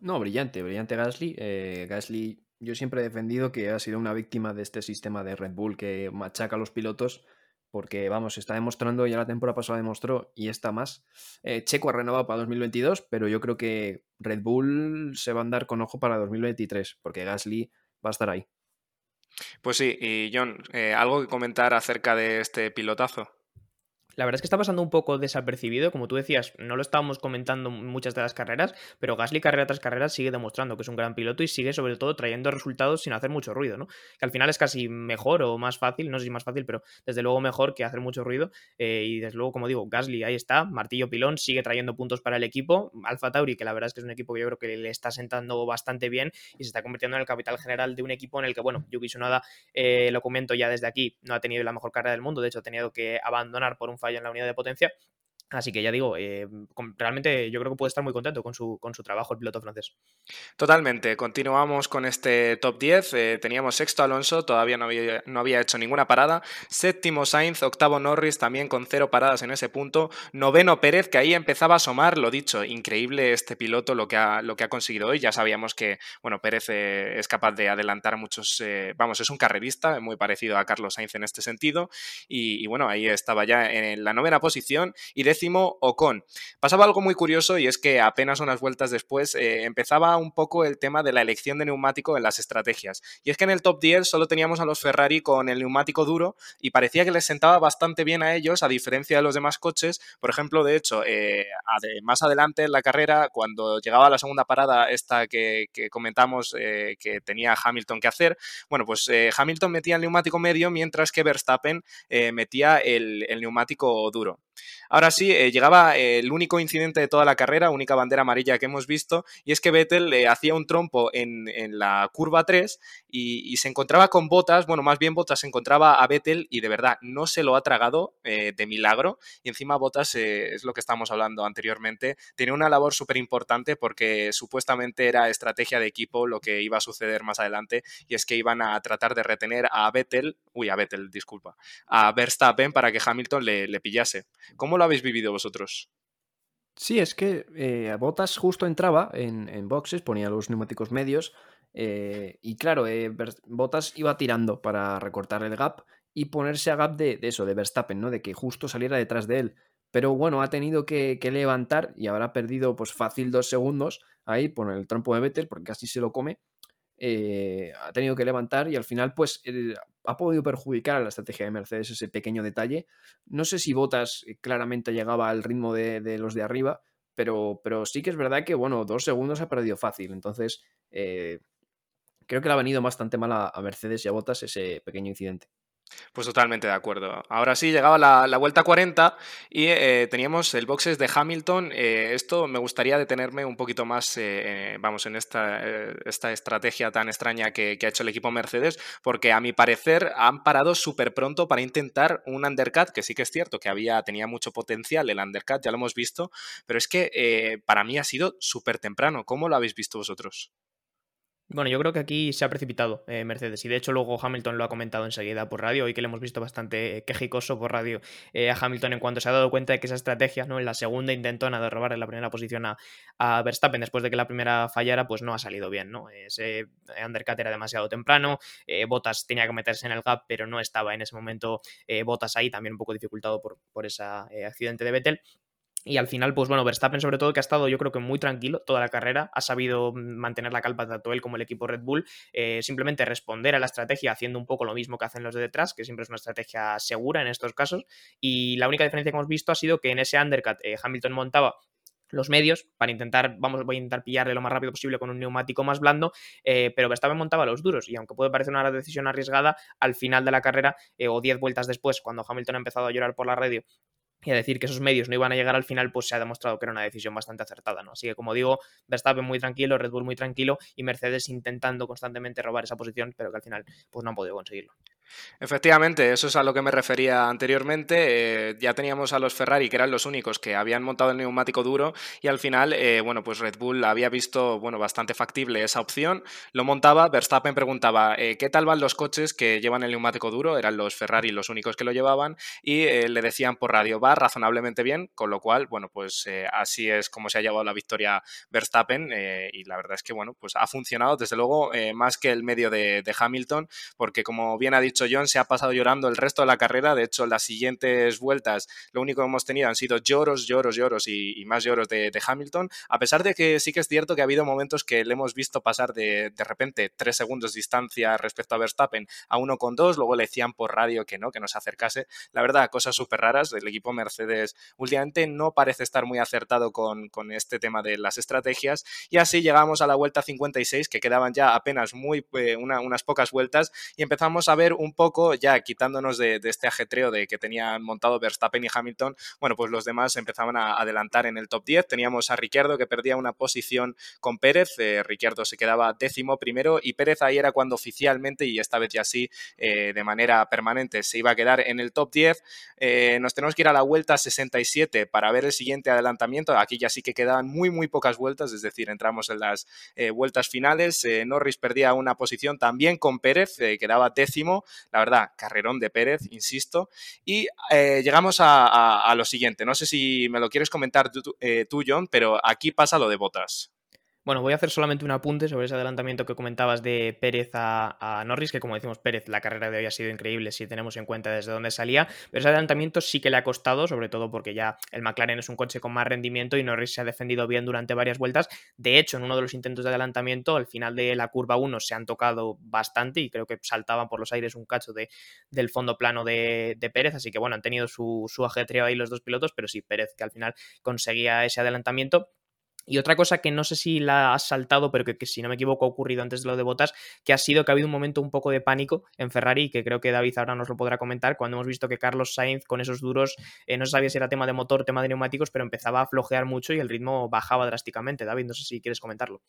No, brillante, brillante Gasly. Eh, Gasly yo siempre he defendido que ha sido una víctima de este sistema de Red Bull que machaca a los pilotos porque, vamos, está demostrando, ya la temporada pasada demostró y está más. Eh, Checo ha renovado para 2022, pero yo creo que Red Bull se va a andar con ojo para 2023 porque Gasly va a estar ahí. Pues sí, y John, eh, ¿algo que comentar acerca de este pilotazo? La verdad es que está pasando un poco desapercibido, como tú decías, no lo estábamos comentando muchas de las carreras, pero Gasly carrera tras carrera sigue demostrando que es un gran piloto y sigue sobre todo trayendo resultados sin hacer mucho ruido, ¿no? Que al final es casi mejor o más fácil, no sé si más fácil, pero desde luego mejor que hacer mucho ruido. Eh, y desde luego, como digo, Gasly ahí está, martillo pilón, sigue trayendo puntos para el equipo. Alfa Tauri, que la verdad es que es un equipo que yo creo que le está sentando bastante bien y se está convirtiendo en el capital general de un equipo en el que, bueno, Yuki Tsunoda, eh, lo comento ya desde aquí, no ha tenido la mejor carrera del mundo, de hecho ha tenido que abandonar por un fallo falla en la unidad de potencia. Así que ya digo, eh, realmente yo creo que puede estar muy contento con su, con su trabajo el piloto francés. Totalmente, continuamos con este top 10. Eh, teníamos sexto Alonso, todavía no había, no había, hecho ninguna parada. Séptimo Sainz, octavo Norris, también con cero paradas en ese punto. Noveno Pérez, que ahí empezaba a asomar, lo dicho, increíble este piloto lo que ha, lo que ha conseguido hoy. Ya sabíamos que, bueno, Pérez eh, es capaz de adelantar muchos, vamos, es un carrerista, muy parecido a Carlos Sainz en este sentido. Y, bueno, ahí estaba ya en la novena posición y de Ocon. Pasaba algo muy curioso y es que apenas unas vueltas después eh, empezaba un poco el tema de la elección de neumático en las estrategias. Y es que en el top 10 solo teníamos a los Ferrari con el neumático duro y parecía que les sentaba bastante bien a ellos, a diferencia de los demás coches. Por ejemplo, de hecho, eh, más adelante en la carrera, cuando llegaba la segunda parada, esta que, comentamos eh, que tenía Hamilton que hacer, bueno, pues Hamilton metía el neumático medio mientras que Verstappen metía el neumático duro. Ahora sí, eh, llegaba eh, el único incidente de toda la carrera, única bandera amarilla que hemos visto, y es que Vettel le hacía un trompo en, la curva 3 y, se encontraba con Botas, bueno, más bien Botas se encontraba a Vettel y de verdad no se lo ha tragado eh, de milagro. Y encima Botas, es lo que estábamos hablando anteriormente, tenía una labor súper importante porque supuestamente era estrategia de equipo lo que iba a suceder más adelante, y es que iban a tratar de retener a Vettel, uy, a Vettel, disculpa, a Verstappen para que Hamilton le, le pillase. ¿Cómo lo habéis vivido vosotros? Sí, es que eh, Botas justo entraba en, boxes, ponía los neumáticos medios eh, y claro, eh, Botas iba tirando para recortar el gap y ponerse a gap de, eso, de Verstappen, ¿no? De que justo saliera detrás de él. Pero bueno, ha tenido que, levantar y habrá perdido pues fácil dos segundos ahí por el trompo de Vettel porque casi se lo come. Eh, ha tenido que levantar y al final pues ha podido perjudicar a la estrategia de Mercedes ese pequeño detalle. No sé si Botas eh, claramente llegaba al ritmo de, los de arriba, pero, pero, sí que es verdad que, bueno, dos segundos ha perdido fácil. Entonces, eh, creo que le ha venido bastante mal a Mercedes y a Botas ese pequeño incidente. Pues totalmente de acuerdo. Ahora sí, llegaba la, vuelta 40 y eh, teníamos el boxes de Hamilton. Eh, esto me gustaría detenerme un poquito más, eh, vamos, en esta, esta, estrategia tan extraña que, ha hecho el equipo Mercedes, porque a mi parecer han parado súper pronto para intentar un undercut, que sí que es cierto que había, tenía mucho potencial el undercut, ya lo hemos visto, pero es que para mí ha sido súper temprano. ¿Cómo lo habéis visto vosotros? Bueno, yo creo que aquí se ha precipitado eh, Mercedes y de hecho luego Hamilton lo ha comentado enseguida por radio y que le hemos visto bastante quejicoso por radio eh, a Hamilton en cuanto se ha dado cuenta de que esa estrategia, ¿no? En la segunda intentona de robar en la primera posición a, Verstappen después de que la primera fallara, pues no ha salido bien, ¿no? Ese undercut era demasiado temprano, eh, tenía que meterse en el gap, pero no estaba en ese momento Bottas ahí, también un poco dificultado por, por ese accidente de Vettel. Y al final, pues bueno, Verstappen sobre todo que ha estado yo creo que muy tranquilo toda la carrera, ha sabido mantener la calma tanto él como el equipo Red Bull, eh, simplemente responder a la estrategia haciendo un poco lo mismo que hacen los de detrás, que siempre es una estrategia segura en estos casos. Y la única diferencia que hemos visto ha sido que en ese undercut eh, Hamilton montaba los medios para intentar, vamos, voy a intentar pillarle lo más rápido posible con un neumático más blando, eh, pero Verstappen montaba los duros y aunque puede parecer una decisión arriesgada, al final de la carrera o 10 vueltas después, cuando Hamilton ha empezado a llorar por la radio y a decir que esos medios no iban a llegar al final, pues se ha demostrado que era una decisión bastante acertada, ¿no? Así que, como digo, Verstappen muy tranquilo, Red Bull muy tranquilo y Mercedes intentando constantemente robar esa posición, pero que al final pues no han podido conseguirlo. Efectivamente, eso es a lo que me refería anteriormente. Eh, ya teníamos a los Ferrari, que eran los únicos que habían montado el neumático duro, y al final, eh, bueno, pues Red Bull había visto, bueno, bastante factible esa opción. Lo montaba, Verstappen preguntaba, eh, ¿qué tal van los coches que llevan el neumático duro? Eran los Ferrari los únicos que lo llevaban, y le decían por radio, va razonablemente bien, con lo cual, bueno, pues así es como se ha llevado la victoria Verstappen, y la verdad es que, bueno, pues ha funcionado, desde luego, más que el medio de Hamilton, porque como bien ha dicho, John se ha pasado llorando el resto de la carrera. De hecho, las siguientes vueltas lo único que hemos tenido han sido lloros, lloros, lloros y, más lloros de, Hamilton. A pesar de que sí que es cierto que ha habido momentos que le hemos visto pasar de, de repente tres segundos de distancia respecto a Verstappen a uno con dos. Luego le decían por radio que no, que no se acercase. La verdad, cosas súper raras. El equipo Mercedes últimamente no parece estar muy acertado con, con este tema de las estrategias. Y así llegamos a la vuelta 56, que quedaban ya apenas muy, eh, unas pocas vueltas, y empezamos a ver un un poco, ya quitándonos de, este ajetreo de que tenían montado Verstappen y Hamilton, bueno, pues los demás empezaban a adelantar en el top 10. Teníamos a Ricciardo que perdía una posición con Pérez, eh, Ricciardo se quedaba décimo primero y Pérez ahí era cuando oficialmente, y esta vez ya sí, eh, de manera permanente, se iba a quedar en el top 10. Eh, nos tenemos que ir a la vuelta 67 para ver el siguiente adelantamiento. Aquí ya sí que quedaban muy, muy pocas vueltas, es decir, entramos en las vueltas finales. Norris perdía una posición también con Pérez, quedaba décimo. La verdad, carrerón de Pérez, insisto. Y llegamos a, lo siguiente. No sé si me lo quieres comentar tú, tú John, pero aquí pasa lo de botas. Bueno, voy a hacer solamente un apunte sobre ese adelantamiento que comentabas de Pérez a, Norris, que como decimos Pérez, la carrera de hoy ha sido increíble si tenemos en cuenta desde dónde salía, pero ese adelantamiento sí que le ha costado, sobre todo porque ya el McLaren es un coche con más rendimiento y Norris se ha defendido bien durante varias vueltas. De hecho, en uno de los intentos de adelantamiento, al final de la curva 1 se han tocado bastante y creo que saltaban por los aires un cacho de, del fondo plano de, Pérez, así que bueno, han tenido su, su ajetreo ahí los dos pilotos, pero sí, Pérez que al final conseguía ese adelantamiento y otra cosa que no sé si la has saltado, pero que, si no me equivoco ha ocurrido antes de lo de Botas, que ha sido que ha habido un momento un poco de pánico en Ferrari, que creo que David ahora nos lo podrá comentar, cuando hemos visto que Carlos Sainz con esos duros, eh, no sabía si era tema de motor, tema de neumáticos, pero empezaba a flojear mucho y el ritmo bajaba drásticamente. David, no sé si quieres comentarlo.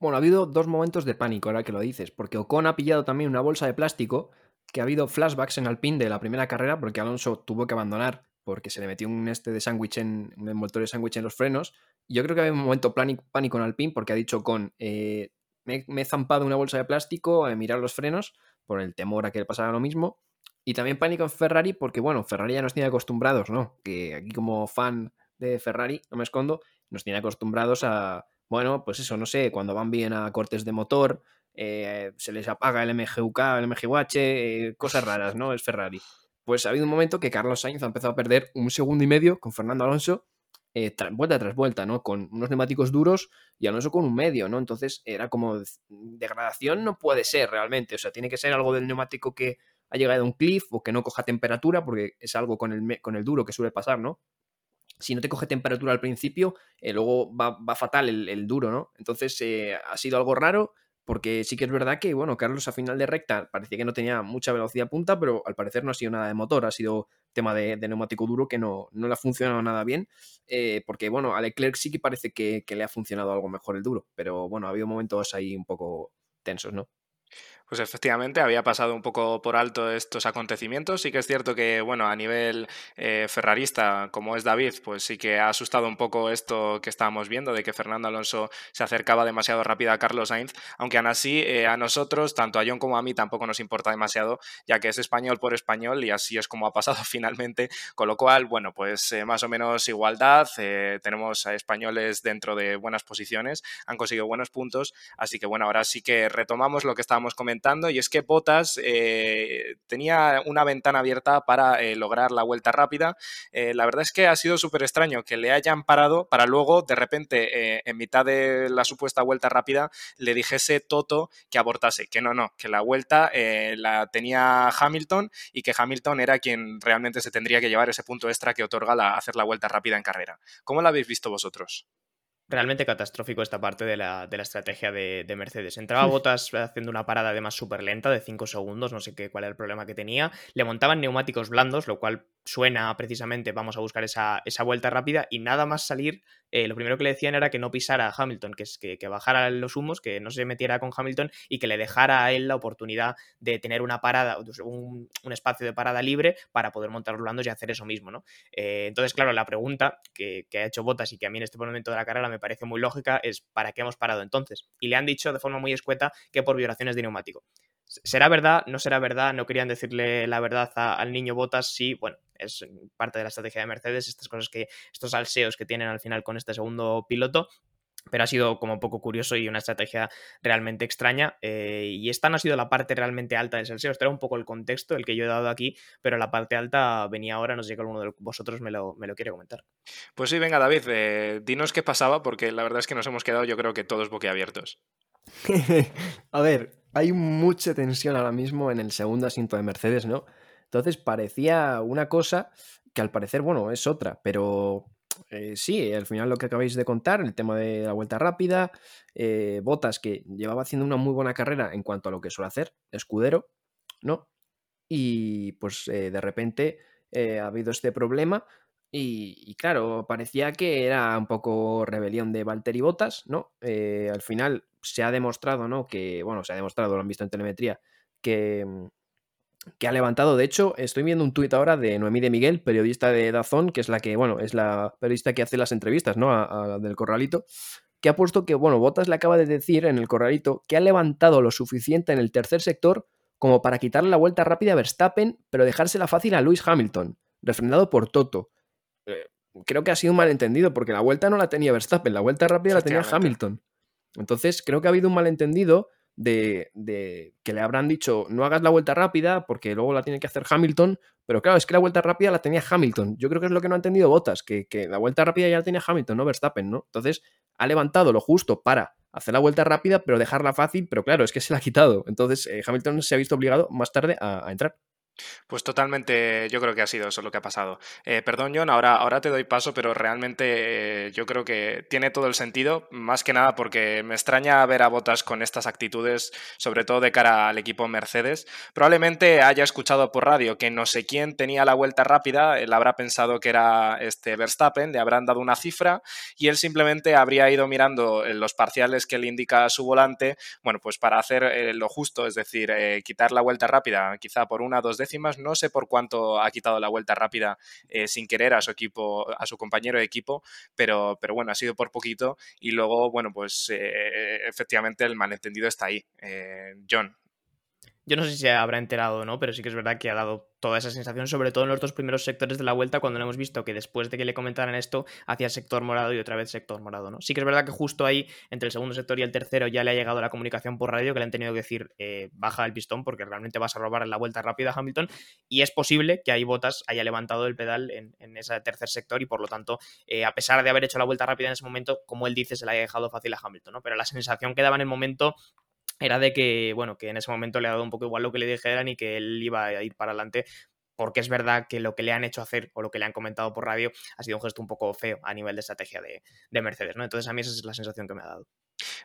Bueno, ha habido dos momentos de pánico ahora que lo dices, porque Ocon ha pillado también una bolsa de plástico, que ha habido flashbacks en Alpine de la primera carrera, porque Alonso tuvo que abandonar porque se le metió un este de sándwich en un envoltorio de sándwich en los frenos. yo creo que había un momento pánico en Alpine porque ha dicho con eh, me, he zampado una bolsa de plástico a mirar los frenos por el temor a que le pasara lo mismo. Y también pánico en Ferrari porque, bueno, Ferrari ya nos tiene acostumbrados, ¿no? Que aquí como fan de Ferrari, no me escondo, nos tiene acostumbrados a, bueno, pues eso, no sé, cuando van bien a cortes de motor, eh, se les apaga el MGUK, el MGUH, eh, cosas raras, ¿no? Es Ferrari pues ha habido un momento que Carlos Sainz ha empezado a perder un segundo y medio con Fernando Alonso, eh, vuelta tras vuelta, ¿no? Con unos neumáticos duros y Alonso con un medio, ¿no? Entonces era como degradación no puede ser realmente, o sea, tiene que ser algo del neumático que ha llegado a un cliff o que no coja temperatura, porque es algo con el, con el duro que suele pasar, ¿no? Si no te coge temperatura al principio, eh, luego va, fatal el, duro, ¿no? Entonces eh, ha sido algo raro porque sí que es verdad que, bueno, Carlos a final de recta parecía que no tenía mucha velocidad punta, pero al parecer no ha sido nada de motor, ha sido tema de, neumático duro que no, no, le ha funcionado nada bien, eh, porque, bueno, a Leclerc sí que parece que, que le ha funcionado algo mejor el duro, pero bueno, ha habido momentos ahí un poco tensos, ¿no? Pues efectivamente, había pasado un poco por alto estos acontecimientos. Sí que es cierto que, bueno, a nivel eh, ferrarista, como es David, pues sí que ha asustado un poco esto que estábamos viendo, de que Fernando Alonso se acercaba demasiado rápido a Carlos Sainz, aunque aún así eh, a nosotros, tanto a John como a mí, tampoco nos importa demasiado, ya que es español por español y así es como ha pasado finalmente, con lo cual, bueno, pues eh, más o menos igualdad, tenemos a españoles dentro de buenas posiciones, han conseguido buenos puntos, así que bueno, ahora sí que retomamos lo que estábamos comentando y es que Botas eh, tenía una ventana abierta para eh, lograr la vuelta rápida. Eh, la verdad es que ha sido súper extraño que le hayan parado para luego, de repente, en mitad de la supuesta vuelta rápida, le dijese Toto que abortase, que no, no, que la vuelta la tenía Hamilton y que Hamilton era quien realmente se tendría que llevar ese punto extra que otorga la, hacer la vuelta rápida en carrera. ¿Cómo la habéis visto vosotros? Realmente catastrófico esta parte de la, estrategia de, Mercedes. Entraba Botas haciendo una parada además súper lenta de 5 segundos, no sé qué, cuál era el problema que tenía. Le montaban neumáticos blandos, lo cual suena precisamente, vamos a buscar esa, esa vuelta rápida y nada más salir, eh, lo primero que le decían era que no pisara a Hamilton, que, que, que, bajara los humos, que no se metiera con Hamilton y que le dejara a él la oportunidad de tener una parada, un, espacio de parada libre para poder montar los y hacer eso mismo, ¿no? Eh, entonces, claro, la pregunta que, que, ha hecho Botas y que a mí en este momento de la carrera me parece muy lógica es ¿para qué hemos parado entonces? Y le han dicho de forma muy escueta que por violaciones de neumático. ¿Será verdad? ¿No será verdad? No querían decirle la verdad al niño Botas. Sí, bueno, es parte de la estrategia de Mercedes, estas cosas que, estos alseos que tienen al final con este segundo piloto. Pero ha sido como poco curioso y una estrategia realmente extraña. Eh, y esta no ha sido la parte realmente alta del salseo. Este era un poco el contexto, el que yo he dado aquí, pero la parte alta venía ahora. No sé si alguno de vosotros me lo, me lo quiere comentar. Pues sí, venga, David, eh, dinos qué pasaba, porque la verdad es que nos hemos quedado, yo creo que todos boquiabiertos. A ver, hay mucha tensión ahora mismo en el segundo asiento de Mercedes, ¿no? Entonces parecía una cosa que al parecer, bueno, es otra, pero eh, sí, al final lo que acabáis de contar, el tema de la vuelta rápida, eh, Botas que llevaba haciendo una muy buena carrera en cuanto a lo que suele hacer, escudero, ¿no? y pues eh, de repente ha habido este problema y, claro, parecía que era un poco rebelión de Valtteri Bottas, ¿no? Eh, al final se ha demostrado, ¿no? Que, bueno, se ha demostrado, lo han visto en telemetría, que, que ha levantado. De hecho, estoy viendo un tuit ahora de Noemí de Miguel, periodista de Dazón, que es la que, bueno, es la periodista que hace las entrevistas, ¿no? del Corralito, que ha puesto que, bueno, Bottas le acaba de decir en el Corralito que ha levantado lo suficiente en el tercer sector como para quitarle la vuelta rápida a Verstappen, pero dejársela fácil a Lewis Hamilton, refrendado por Toto. Eh, creo que ha sido un malentendido, porque la vuelta no la tenía Verstappen, la vuelta rápida la tenía Hamilton. Entonces, creo que ha habido un malentendido de, que le habrán dicho no hagas la vuelta rápida porque luego la tiene que hacer Hamilton, pero claro, es que la vuelta rápida la tenía Hamilton. Yo creo que es lo que no ha entendido Botas, que, que la vuelta rápida ya la tenía Hamilton, no Verstappen, ¿no? Entonces, ha levantado lo justo para hacer la vuelta rápida, pero dejarla fácil, pero claro, es que se la ha quitado. Entonces, eh, Hamilton se ha visto obligado más tarde a entrar. Pues totalmente, yo creo que ha sido eso lo que ha pasado. Eh, perdón, John, ahora, ahora te doy paso, pero realmente eh, yo creo que tiene todo el sentido, más que nada porque me extraña ver a Botas con estas actitudes, sobre todo de cara al equipo Mercedes. Probablemente haya escuchado por radio que no sé quién tenía la vuelta rápida, él habrá pensado que era este Verstappen, le habrán dado una cifra y él simplemente habría ido mirando los parciales que le indica su volante, bueno, pues para hacer eh, lo justo, es decir, quitar la vuelta rápida, quizá por una o dos décimas. No sé por cuánto ha quitado la vuelta rápida eh, sin querer a su equipo, a su compañero de equipo, pero, pero bueno, ha sido por poquito. Y luego, bueno, pues eh, efectivamente el malentendido está ahí. Eh, John. Yo no sé si se habrá enterado o no, pero sí que es verdad que ha dado toda esa sensación, sobre todo en los dos primeros sectores de la vuelta, cuando lo hemos visto que después de que le comentaran esto, hacía sector morado y otra vez sector morado, ¿no? Sí que es verdad que justo ahí, entre el segundo sector y el tercero, ya le ha llegado la comunicación por radio que le han tenido que decir eh, baja el pistón porque realmente vas a robar en la vuelta rápida a Hamilton y es posible que ahí Botas haya levantado el pedal en, ese tercer sector y por lo tanto, eh, a pesar de haber hecho la vuelta rápida en ese momento, como él dice, se la haya dejado fácil a Hamilton, ¿no? Pero la sensación que daba en el momento era de que, bueno, que en ese momento le ha dado un poco igual lo que le dijeran y que él iba a ir para adelante porque es verdad que lo que le han hecho hacer o lo que le han comentado por radio ha sido un gesto un poco feo a nivel de estrategia de, de Mercedes, ¿no? Entonces a mí esa es la sensación que me ha dado.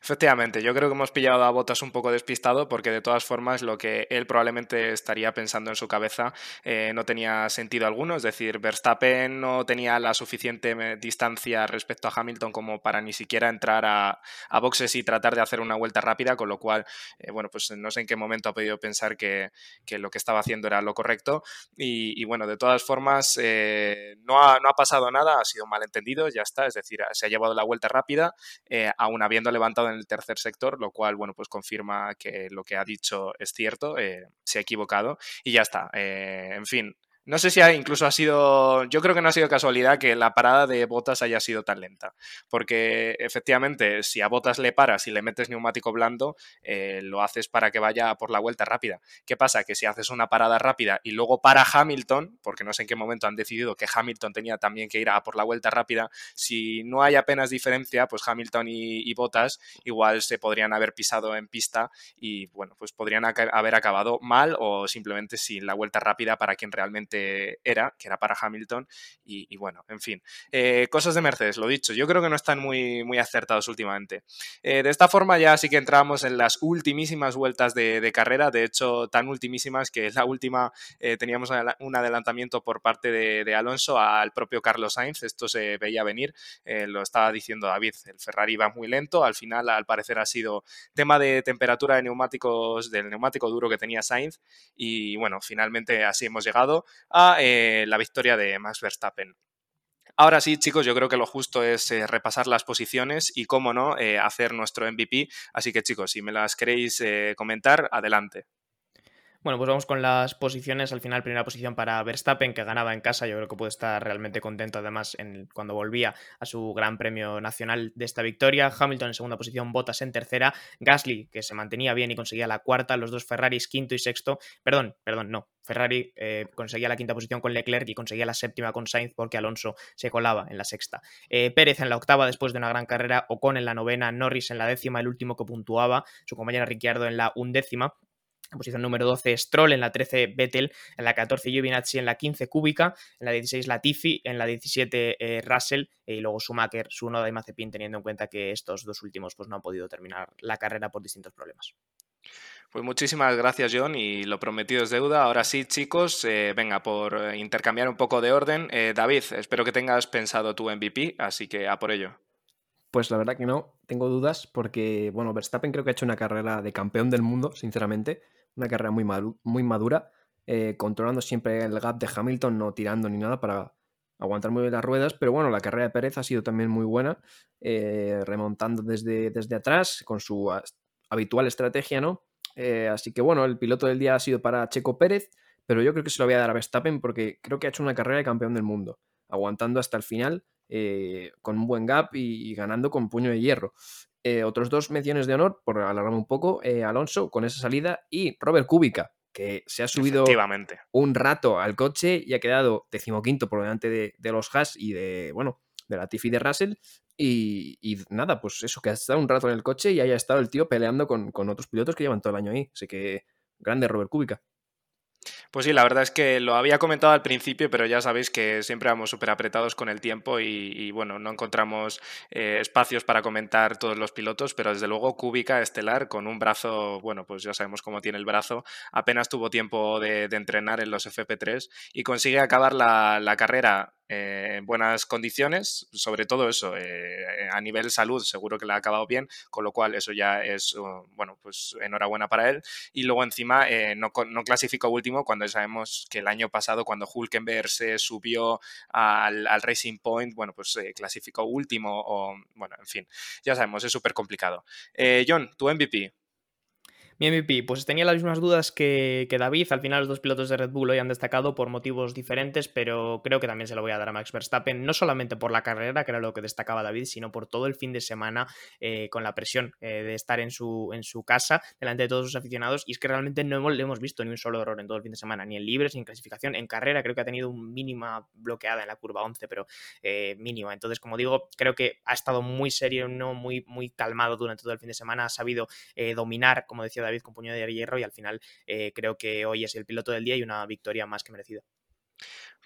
Efectivamente, yo creo que hemos pillado a Botas un poco despistado porque de todas formas lo que él probablemente estaría pensando en su cabeza eh, no tenía sentido alguno, es decir, Verstappen no tenía la suficiente eh, distancia respecto a Hamilton como para ni siquiera entrar a, boxes y tratar de hacer una vuelta rápida, con lo cual, eh, bueno, pues no sé en qué momento ha podido pensar que, lo que estaba haciendo era lo correcto. Y, bueno, de todas formas no, ha, no, ha, pasado nada, ha sido un malentendido, ya está, es decir, se ha llevado la vuelta rápida, aún habiendo levantado en el tercer sector, lo cual, bueno, pues confirma que lo que ha dicho es cierto, eh, se ha equivocado y ya está. Eh, en fin, no sé si incluso ha sido, yo creo que no ha sido casualidad que la parada de Botas haya sido tan lenta, porque efectivamente si a Botas le paras y le metes neumático blando, eh, lo haces para que vaya por la vuelta rápida. ¿Qué pasa? Que si haces una parada rápida y luego para Hamilton, porque no sé en qué momento han decidido que Hamilton tenía también que ir a por la vuelta rápida, si no hay apenas diferencia, pues Hamilton y, y Botas igual se podrían haber pisado en pista y bueno, pues podrían haber acabado mal o simplemente sin la vuelta rápida para quien realmente era, que era para Hamilton, y, bueno, en fin. Eh, cosas de Mercedes, lo dicho, yo creo que no están muy, muy acertados últimamente. Eh, de esta forma ya sí que entramos en las ultimísimas vueltas de, carrera, de hecho tan ultimísimas que la última eh, teníamos un adelantamiento por parte de, Alonso al propio Carlos Sainz, esto se veía venir, lo estaba diciendo David, el Ferrari va muy lento, al final al parecer ha sido tema de temperatura de neumáticos, del neumático duro que tenía Sainz, y bueno, finalmente así hemos llegado a eh, la victoria de Max Verstappen. Ahora sí, chicos, yo creo que lo justo es eh, repasar las posiciones y, cómo no, eh, hacer nuestro MVP. Así que, chicos, si me las queréis comentar, adelante. Bueno, pues vamos con las posiciones. Al final, primera posición para Verstappen, que ganaba en casa. Yo creo que puede estar realmente contento, además, en, cuando volvía a su gran premio nacional de esta victoria. Hamilton en segunda posición, Bottas en tercera. Gasly, que se mantenía bien y conseguía la cuarta. Los dos Ferraris, quinto y sexto. Perdón, perdón, no. Ferrari eh, conseguía la quinta posición con Leclerc y conseguía la séptima con Sainz porque Alonso se colaba en la sexta. Eh, Pérez en la octava después de una gran carrera, Ocon en la novena, Norris en la décima, el último que puntuaba, su compañera Ricciardo en la undécima. En posición número 12, Stroll. En la 13, Vettel. En la 14, Giovinazzi. En la 15, Kubica. En la 16, Latifi. En la 17, eh, Russell. Y luego Schumacher, su noda y Mazepin, teniendo en cuenta que estos dos últimos pues, no han podido terminar la carrera por distintos problemas. Pues muchísimas gracias, John, y lo prometido es deuda. Ahora sí, chicos, eh, venga, por eh, intercambiar un poco de orden. Eh, David, espero que tengas pensado tu MVP, así que a por ello. Pues la verdad que no, tengo dudas porque, bueno, Verstappen creo que ha hecho una carrera de campeón del mundo, sinceramente, una carrera muy, muy madura, controlando siempre el gap de Hamilton, no tirando ni nada para aguantar muy bien las ruedas, pero bueno, la carrera de Pérez ha sido también muy buena, remontando desde, desde atrás con su habitual estrategia, ¿no? Eh, así que bueno, el piloto del día ha sido para Checo Pérez, pero yo creo que se lo voy a dar a Verstappen porque creo que ha hecho una carrera de campeón del mundo, aguantando hasta el final eh, con un buen gap y, ganando con puño de hierro. Eh, otros dos menciones de honor, por alargarme un poco, Alonso con esa salida y Robert Kubica, que se ha subido un rato al coche y ha quedado decimoquinto por delante de, de los Haas y de, bueno, de la Tiffy de Russell. Y, nada, pues eso, que ha estado un rato en el coche y haya estado el tío peleando con, con otros pilotos que llevan todo el año ahí. Así que grande Robert Kubica. Pues sí, la verdad es que lo había comentado al principio, pero ya sabéis que siempre vamos súper apretados con el tiempo y, bueno, no encontramos eh, espacios para comentar todos los pilotos, pero desde luego Kubica estelar con un brazo, bueno, pues ya sabemos cómo tiene el brazo, apenas tuvo tiempo de, entrenar en los FP3 y consigue acabar la carrera eh, en buenas condiciones, sobre todo eso, eh, a nivel salud seguro que le ha acabado bien, con lo cual eso ya es, uh, bueno, pues enhorabuena para él. Y luego encima eh, no, no clasificó último cuando sabemos que el año pasado cuando Hulkenberg se subió al, Racing Point, bueno, pues clasificó último o, bueno, en fin, ya sabemos, es súper complicado. John, tu MVP. Mi MVP, pues tenía las mismas dudas que, David. Al final los dos pilotos de Red Bull hoy han destacado por motivos diferentes, pero creo que también se lo voy a dar a Max Verstappen, no solamente por la carrera, que era lo que destacaba David, sino por todo el fin de semana eh, con la presión eh, de estar en su, en su casa, delante de todos sus aficionados. Y es que realmente no hemos, le hemos visto ni un solo error en todo el fin de semana, ni en libres, ni en clasificación. En carrera creo que ha tenido un mínima bloqueada en la curva 11, pero eh, mínima. Entonces, como digo, creo que ha estado muy serio, no muy, muy calmado durante todo el fin de semana, ha sabido dominar, como decía David con puño de hierro y al final eh, creo que hoy es el piloto del día y una victoria más que merecida.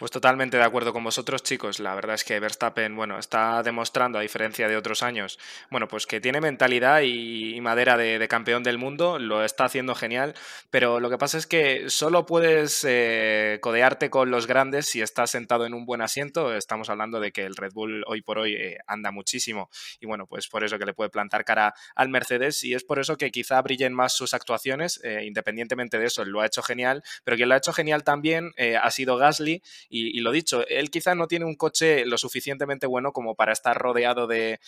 Pues totalmente de acuerdo con vosotros, chicos. La verdad es que Verstappen, bueno, está demostrando, a diferencia de otros años, bueno, pues que tiene mentalidad y, madera de, campeón del mundo, lo está haciendo genial, pero lo que pasa es que solo puedes eh, codearte con los grandes si estás sentado en un buen asiento. Estamos hablando de que el Red Bull hoy por hoy eh, anda muchísimo y bueno, pues por eso que le puede plantar cara al Mercedes y es por eso que quizá brillen más sus actuaciones, eh, independientemente de eso, lo ha hecho genial, pero quien lo ha hecho genial también ha sido Gasly y, lo dicho, él quizá no tiene un coche lo suficientemente bueno como para estar rodeado de,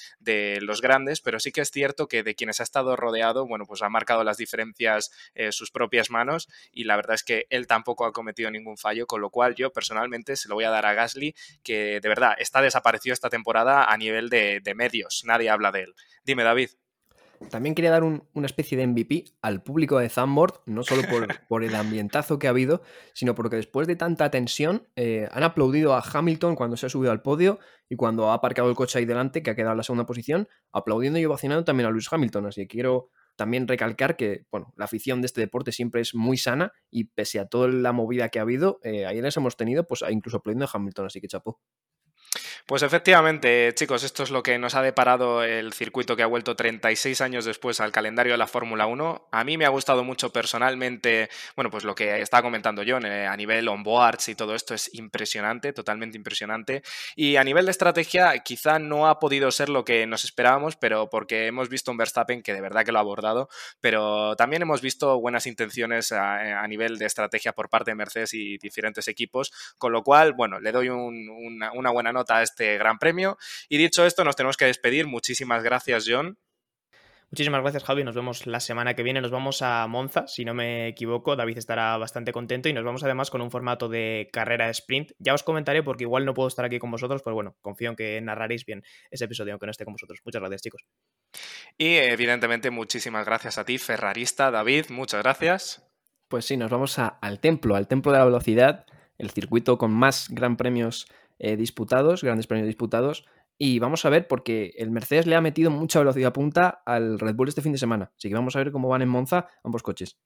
los grandes, pero sí que es cierto que de quienes ha estado rodeado, bueno, pues ha marcado las diferencias eh, sus propias manos y la verdad es que él tampoco ha cometido ningún fallo, con lo cual yo personalmente se lo voy a dar a Gasly, que de verdad está desaparecido esta temporada a nivel de medios, nadie habla de él. Dime, David. También quería dar una especie de MVP al público de Zambord, no solo por, el ambientazo que ha habido, sino porque después de tanta tensión eh, han aplaudido a Hamilton cuando se ha subido al podio y cuando ha aparcado el coche ahí delante, que ha quedado en la segunda posición, aplaudiendo y ovacionando también a Lewis Hamilton. Así que quiero también recalcar que bueno, la afición de este deporte siempre es muy sana y pese a toda la movida que ha habido, eh, ayer les hemos tenido, pues incluso aplaudiendo a Hamilton, así que chapó. Pues efectivamente, chicos, esto es lo que nos ha deparado el circuito que ha vuelto 36 años después al calendario de la Fórmula 1. A mí me ha gustado mucho personalmente, bueno, pues lo que estaba comentando yo eh, a nivel onboards y todo esto es impresionante, totalmente impresionante. Y a nivel de estrategia, quizá no ha podido ser lo que nos esperábamos, pero porque hemos visto un Verstappen que de verdad que lo ha abordado, pero también hemos visto buenas intenciones a, nivel de estrategia por parte de Mercedes y diferentes equipos, con lo cual, bueno, le doy una, una buena nota a este gran premio. Y dicho esto, nos tenemos que despedir. Muchísimas gracias, John. Muchísimas gracias, Javi. Nos vemos la semana que viene. Nos vamos a Monza, si no me equivoco. David estará bastante contento y nos vamos además con un formato de carrera de sprint. Ya os comentaré porque igual no puedo estar aquí con vosotros, pero bueno, confío en que narraréis bien ese episodio, aunque no esté con vosotros. Muchas gracias, chicos. Y evidentemente, muchísimas gracias a ti, ferrarista David. Muchas gracias. Pues sí, nos vamos al templo, al templo de la velocidad, el circuito con más gran premios eh, disputados, grandes premios disputados. Y vamos a ver, porque el Mercedes le ha metido mucha velocidad punta al Red Bull este fin de semana. Así que vamos a ver cómo van en Monza ambos coches.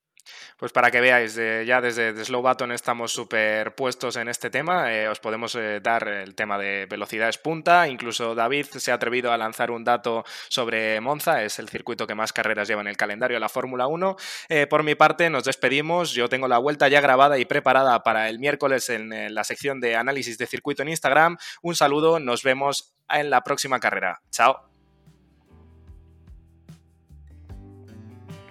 Pues para que veáis, ya desde The Slow Button estamos súper puestos en este tema. Eh, os podemos eh, dar el tema de velocidades punta. Incluso David se ha atrevido a lanzar un dato sobre Monza. Es el circuito que más carreras lleva en el calendario de la Fórmula 1. Eh, por mi parte, nos despedimos. Yo tengo la vuelta ya grabada y preparada para el miércoles en la sección de análisis de circuito en Instagram. Un saludo, nos vemos en la próxima carrera. Chao.